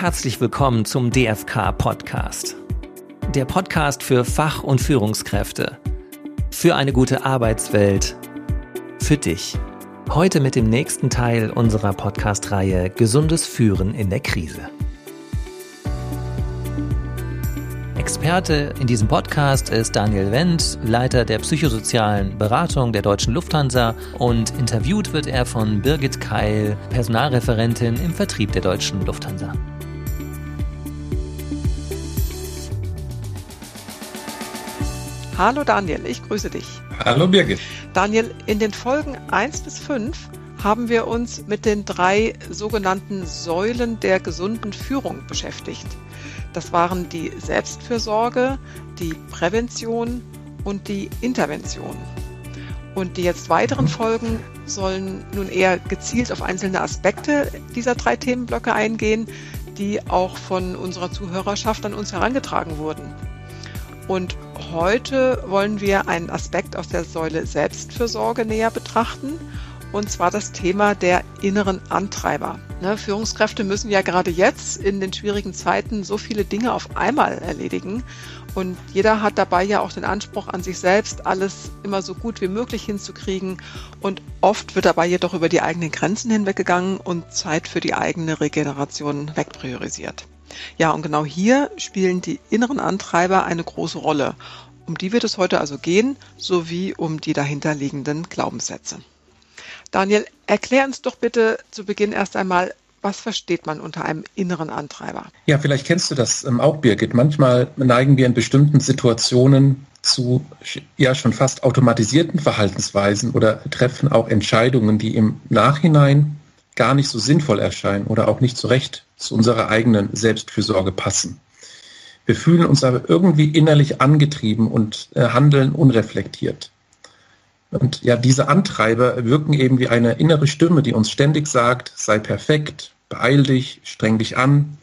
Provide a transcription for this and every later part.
Herzlich willkommen zum DFK Podcast. Der Podcast für Fach- und Führungskräfte. Für eine gute Arbeitswelt. Für dich. Heute mit dem nächsten Teil unserer Podcast-Reihe Gesundes Führen in der Krise. Experte in diesem Podcast ist Daniel Wendt, Leiter der psychosozialen Beratung der Deutschen Lufthansa und interviewt wird er von Birgit Keil, Personalreferentin im Vertrieb der Deutschen Lufthansa. Hallo Daniel, ich grüße dich. Hallo Birgit. Daniel, in den Folgen 1 bis 5 haben wir uns mit den drei sogenannten Säulen der gesunden Führung beschäftigt. Das waren die Selbstfürsorge, die Prävention und die Intervention. Und die jetzt weiteren. Folgen sollen nun eher gezielt auf einzelne Aspekte dieser drei Themenblöcke eingehen, die auch von unserer Zuhörerschaft an uns herangetragen wurden. Und heute wollen wir einen Aspekt aus der Säule Selbstfürsorge näher betrachten und zwar das Thema der inneren Antreiber. Ne, Führungskräfte müssen ja gerade jetzt in den schwierigen Zeiten so viele Dinge auf einmal erledigen und jeder hat dabei ja auch den Anspruch an sich selbst, alles immer so gut wie möglich hinzukriegen und oft wird dabei jedoch über die eigenen Grenzen hinweggegangen und Zeit für die eigene Regeneration wegpriorisiert. Ja, und genau hier spielen die inneren Antreiber eine große Rolle. Um die wird es heute also gehen, sowie um die dahinterliegenden Glaubenssätze. Daniel, erklär uns doch bitte zu Beginn erst einmal, was versteht man unter einem inneren Antreiber? Ja, vielleicht kennst du das ähm, auch, Birgit. Manchmal neigen wir in bestimmten Situationen zu ja schon fast automatisierten Verhaltensweisen oder treffen auch Entscheidungen, die im Nachhinein gar nicht so sinnvoll erscheinen oder auch nicht so recht zu unserer eigenen Selbstfürsorge passen. Wir fühlen uns aber irgendwie innerlich angetrieben und äh, handeln unreflektiert. Und ja, diese Antreiber wirken eben wie eine innere Stimme, die uns ständig sagt, sei perfekt, beeil dich, streng dich an,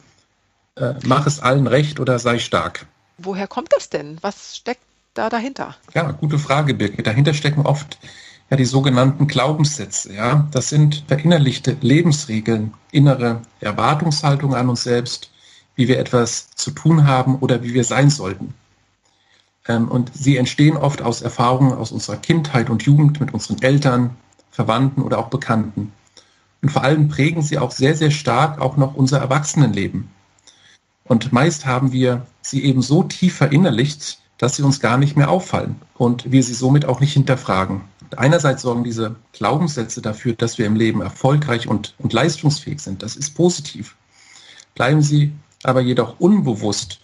äh, mach es allen recht oder sei stark. Woher kommt das denn? Was steckt da dahinter? Ja, gute Frage, Birgit. Dahinter stecken oft ja die sogenannten Glaubenssätze. Ja, das sind verinnerlichte Lebensregeln, innere Erwartungshaltung an uns selbst, wie wir etwas zu tun haben oder wie wir sein sollten. Ähm, und sie entstehen oft aus Erfahrungen aus unserer Kindheit und Jugend mit unseren Eltern, Verwandten oder auch Bekannten. Und vor allem prägen sie auch sehr, sehr stark auch noch unser Erwachsenenleben. Und meist haben wir sie eben so tief verinnerlicht, dass sie uns gar nicht mehr auffallen und wir sie somit auch nicht hinterfragen. Einerseits sorgen diese Glaubenssätze dafür, dass wir im Leben erfolgreich und, und leistungsfähig sind. Das ist positiv. Bleiben sie aber jedoch unbewusst,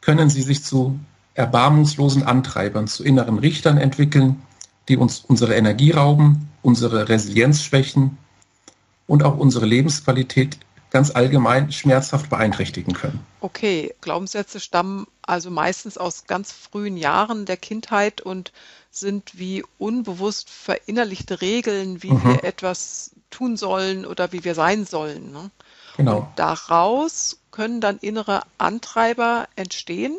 können sie sich zu erbarmungslosen Antreibern, zu inneren Richtern entwickeln, die uns unsere Energie rauben, unsere Resilienz schwächen und auch unsere Lebensqualität ganz allgemein schmerzhaft beeinträchtigen können. Okay, Glaubenssätze stammen also meistens aus ganz frühen Jahren der Kindheit und sind wie unbewusst verinnerlichte Regeln, wie mhm. wir etwas tun sollen oder wie wir sein sollen. Ne? Genau. Und daraus können dann innere Antreiber entstehen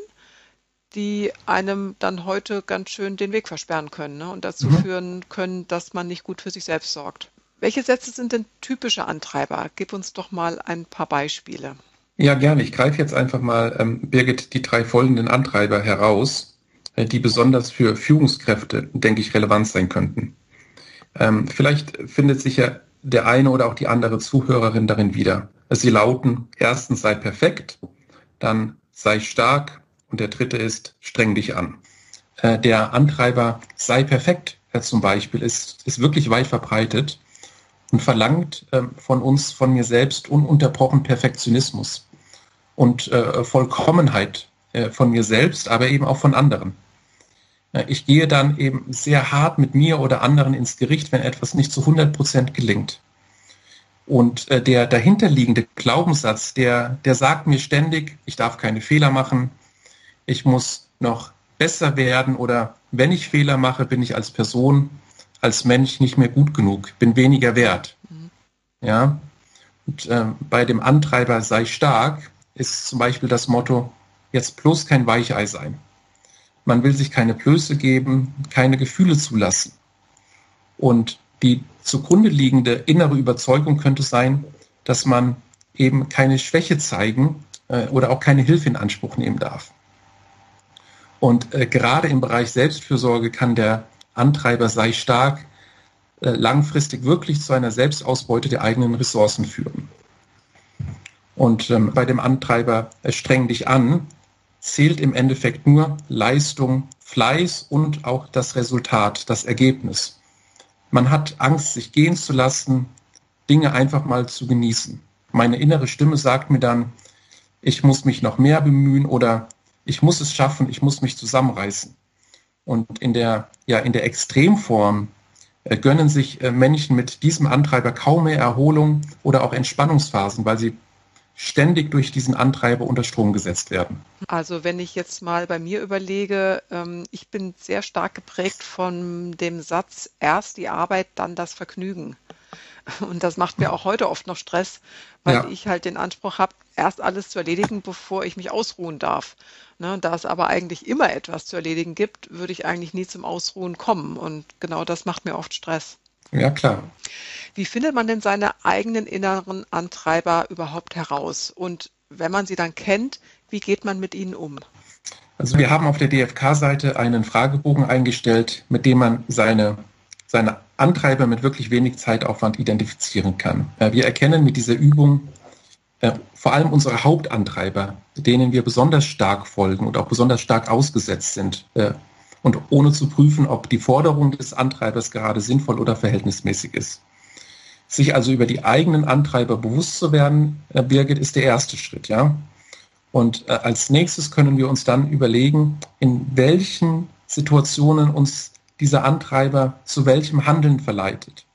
die einem dann heute ganz schön den Weg versperren können ne? und dazu mhm. führen können, dass man nicht gut für sich selbst sorgt. Welche Sätze sind denn typische Antreiber? Gib uns doch mal ein paar Beispiele. Ja, gerne. Ich greife jetzt einfach mal, ähm, Birgit, die drei folgenden Antreiber heraus, äh, die besonders für Führungskräfte, denke ich, relevant sein könnten. Ähm, vielleicht findet sich ja der eine oder auch die andere Zuhörerin darin wieder. Sie lauten, erstens sei perfekt, dann sei stark und der dritte ist, streng dich an. Äh, der Antreiber sei perfekt äh, zum Beispiel ist, ist wirklich weit verbreitet und verlangt äh, von uns, von mir selbst ununterbrochen Perfektionismus und äh, Vollkommenheit äh, von mir selbst, aber eben auch von anderen. Ich gehe dann eben sehr hart mit mir oder anderen ins Gericht, wenn etwas nicht zu 100 Prozent gelingt. Und äh, der dahinterliegende Glaubenssatz, der, der sagt mir ständig, ich darf keine Fehler machen, ich muss noch besser werden oder wenn ich Fehler mache, bin ich als Person, als Mensch nicht mehr gut genug, bin weniger wert. Ja. Und äh, bei dem Antreiber sei stark ist zum Beispiel das Motto, jetzt bloß kein Weichei sein. Man will sich keine Blöße geben, keine Gefühle zulassen. Und die zugrunde liegende innere Überzeugung könnte sein, dass man eben keine Schwäche zeigen äh, oder auch keine Hilfe in Anspruch nehmen darf. Und äh, gerade im Bereich Selbstfürsorge kann der Antreiber sei stark langfristig wirklich zu einer Selbstausbeute der eigenen Ressourcen führen. Und ähm, bei dem Antreiber äh, streng dich an, zählt im Endeffekt nur Leistung, Fleiß und auch das Resultat, das Ergebnis. Man hat Angst, sich gehen zu lassen, Dinge einfach mal zu genießen. Meine innere Stimme sagt mir dann, ich muss mich noch mehr bemühen oder ich muss es schaffen, ich muss mich zusammenreißen. Und in der, ja, in der Extremform äh, gönnen sich äh, Menschen mit diesem Antreiber kaum mehr Erholung oder auch Entspannungsphasen, weil sie ständig durch diesen Antreiber unter Strom gesetzt werden. Also wenn ich jetzt mal bei mir überlege, ähm, ich bin sehr stark geprägt von dem Satz, erst die Arbeit, dann das Vergnügen. Und das macht mir auch heute oft noch Stress, weil ja. ich halt den Anspruch habe, erst alles zu erledigen, bevor ich mich ausruhen darf. Ne, da es aber eigentlich immer etwas zu erledigen gibt, würde ich eigentlich nie zum Ausruhen kommen. Und genau das macht mir oft Stress. Ja, klar. Wie findet man denn seine eigenen inneren Antreiber überhaupt heraus? Und wenn man sie dann kennt, wie geht man mit ihnen um? Also wir haben auf der DFK-Seite einen Fragebogen eingestellt, mit dem man seine, seine Antreiber mit wirklich wenig Zeitaufwand identifizieren kann. Wir erkennen mit dieser Übung äh, vor allem unsere Hauptantreiber, denen wir besonders stark folgen und auch besonders stark ausgesetzt sind. Äh, und ohne zu prüfen, ob die Forderung des Antreibers gerade sinnvoll oder verhältnismäßig ist. Sich also über die eigenen Antreiber bewusst zu werden, äh, Birgit, ist der erste Schritt, ja. Und als nächstes können wir uns dann überlegen, in welchen Situationen uns dieser Antreiber zu welchem Handeln verleitet.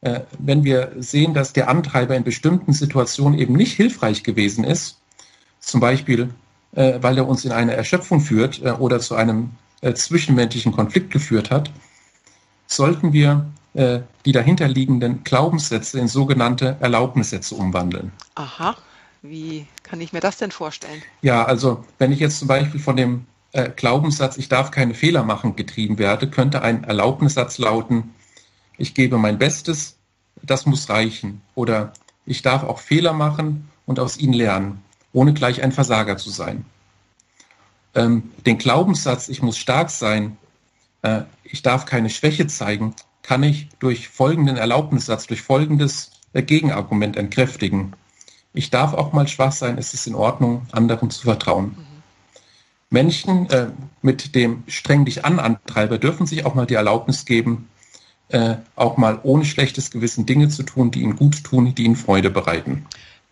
Äh, wenn wir sehen, dass der Antreiber in bestimmten Situationen eben nicht hilfreich gewesen ist, zum Beispiel, äh, weil er uns in eine Erschöpfung führt äh, oder zu einem zwischenmenschlichen Konflikt geführt hat, sollten wir die dahinterliegenden Glaubenssätze in sogenannte Erlaubnissätze umwandeln. Aha, wie kann ich mir das denn vorstellen? Ja, also wenn ich jetzt zum Beispiel von dem Glaubenssatz, ich darf keine Fehler machen, getrieben werde, könnte ein Erlaubnissatz lauten, ich gebe mein Bestes, das muss reichen. Oder ich darf auch Fehler machen und aus ihnen lernen, ohne gleich ein Versager zu sein. Ähm, den Glaubenssatz, ich muss stark sein, äh, ich darf keine Schwäche zeigen, kann ich durch folgenden Erlaubnissatz, durch folgendes äh, Gegenargument entkräftigen. Ich darf auch mal schwach sein, es ist in Ordnung, anderen zu vertrauen. Menschen äh, mit dem streng dich an Antreiber dürfen sich auch mal die Erlaubnis geben, äh, auch mal ohne schlechtes Gewissen Dinge zu tun, die ihnen gut tun, die ihnen Freude bereiten.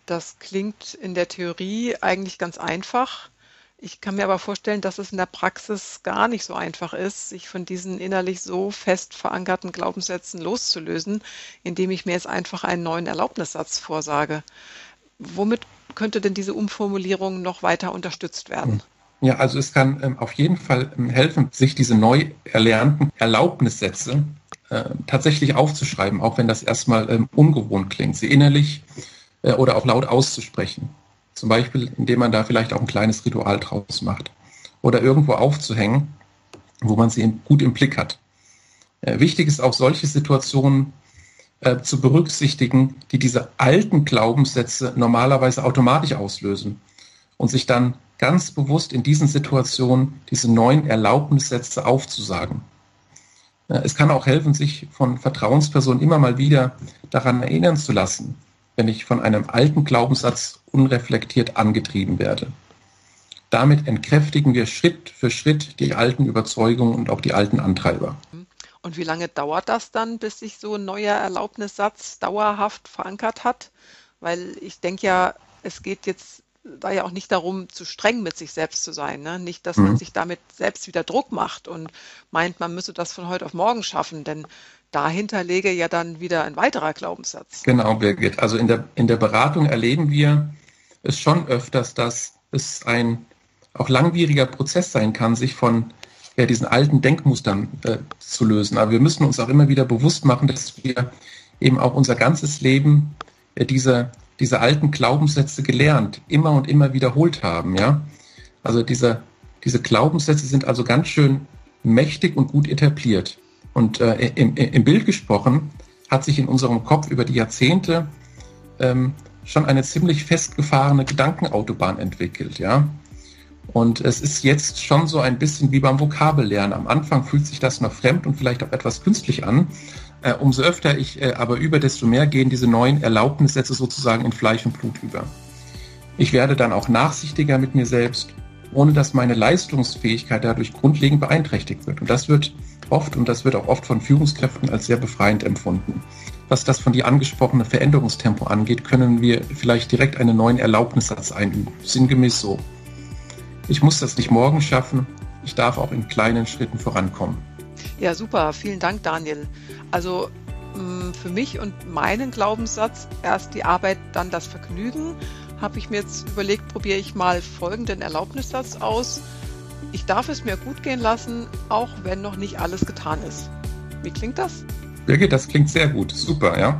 Das klingt in der Theorie eigentlich ganz einfach. Ich kann mir aber vorstellen, dass es in der Praxis gar nicht so einfach ist, sich von diesen innerlich so fest verankerten Glaubenssätzen loszulösen, indem ich mir jetzt einfach einen neuen Erlaubnissatz vorsage. Womit könnte denn diese Umformulierung noch weiter unterstützt werden? Ja, also es kann ähm, auf jeden Fall ähm, helfen, sich diese neu erlernten Erlaubnissätze äh, tatsächlich aufzuschreiben, auch wenn das erstmal ähm, ungewohnt klingt, sie innerlich äh, oder auch laut auszusprechen. Zum Beispiel, indem man da vielleicht auch ein kleines Ritual draus macht. Oder irgendwo aufzuhängen, wo man sie gut im Blick hat. Äh, wichtig ist auch solche Situationen äh, zu berücksichtigen, die diese alten Glaubenssätze normalerweise automatisch auslösen und sich dann ganz bewusst in diesen Situationen diese neuen Erlaubnissätze aufzusagen. Es kann auch helfen, sich von Vertrauenspersonen immer mal wieder daran erinnern zu lassen, wenn ich von einem alten Glaubenssatz unreflektiert angetrieben werde. Damit entkräftigen wir Schritt für Schritt die alten Überzeugungen und auch die alten Antreiber. Und wie lange dauert das dann, bis sich so ein neuer Erlaubnissatz dauerhaft verankert hat? Weil ich denke ja, es geht jetzt da ja auch nicht darum, zu streng mit sich selbst zu sein. Ne? Nicht, dass mhm. man sich damit selbst wieder Druck macht und meint, man müsse das von heute auf morgen schaffen, denn dahinter lege ja dann wieder ein weiterer Glaubenssatz. Genau, Birgit. Also in der, in der Beratung erleben wir es schon öfters, dass es ein auch langwieriger Prozess sein kann, sich von ja, diesen alten Denkmustern äh, zu lösen. Aber wir müssen uns auch immer wieder bewusst machen, dass wir eben auch unser ganzes Leben äh, diese diese alten Glaubenssätze gelernt, immer und immer wiederholt haben, ja. Also diese, diese Glaubenssätze sind also ganz schön mächtig und gut etabliert. Und äh, im, im Bild gesprochen hat sich in unserem Kopf über die Jahrzehnte ähm, schon eine ziemlich festgefahrene Gedankenautobahn entwickelt, ja. Und es ist jetzt schon so ein bisschen wie beim Vokabellernen. Am Anfang fühlt sich das noch fremd und vielleicht auch etwas künstlich an. Äh, umso öfter ich äh, aber über, desto mehr gehen diese neuen Erlaubnissätze sozusagen in Fleisch und Blut über. Ich werde dann auch nachsichtiger mit mir selbst, ohne dass meine Leistungsfähigkeit dadurch grundlegend beeinträchtigt wird. Und das wird oft, und das wird auch oft von Führungskräften als sehr befreiend empfunden. Was das von dir angesprochene Veränderungstempo angeht, können wir vielleicht direkt einen neuen Erlaubnissatz einüben. Sinngemäß so. Ich muss das nicht morgen schaffen, ich darf auch in kleinen Schritten vorankommen. Ja, super. Vielen Dank, Daniel. Also mm, für mich und meinen Glaubenssatz, erst die Arbeit, dann das Vergnügen, habe ich mir jetzt überlegt, probiere ich mal folgenden Erlaubnissatz aus. Ich darf es mir gut gehen lassen, auch wenn noch nicht alles getan ist. Wie klingt das? Birgit, das klingt sehr gut. Super, ja.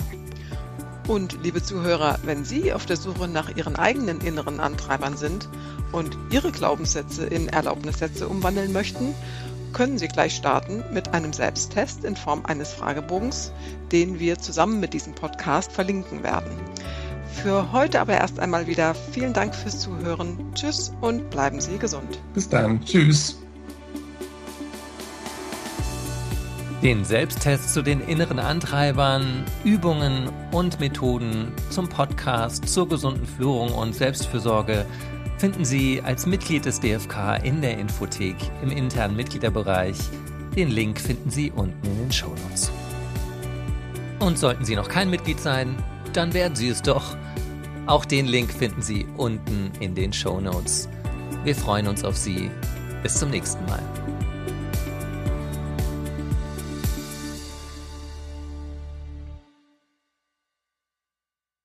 Und liebe Zuhörer, wenn Sie auf der Suche nach Ihren eigenen inneren Antreibern sind und Ihre Glaubenssätze in Erlaubnissätze umwandeln möchten, können Sie gleich starten mit einem Selbsttest in Form eines Fragebogens, den wir zusammen mit diesem Podcast verlinken werden. Für heute aber erst einmal wieder vielen Dank fürs Zuhören. Tschüss und bleiben Sie gesund. Bis dann. Tschüss. Den Selbsttest zu den inneren Antreibern, Übungen und Methoden zum Podcast zur gesunden Führung und Selbstfürsorge finden Sie als Mitglied des DFK in der Infothek im internen Mitgliederbereich. Den Link finden Sie unten in den Shownotes. Und sollten Sie noch kein Mitglied sein, dann werden Sie es doch. Auch den Link finden Sie unten in den Shownotes. Wir freuen uns auf Sie. Bis zum nächsten Mal.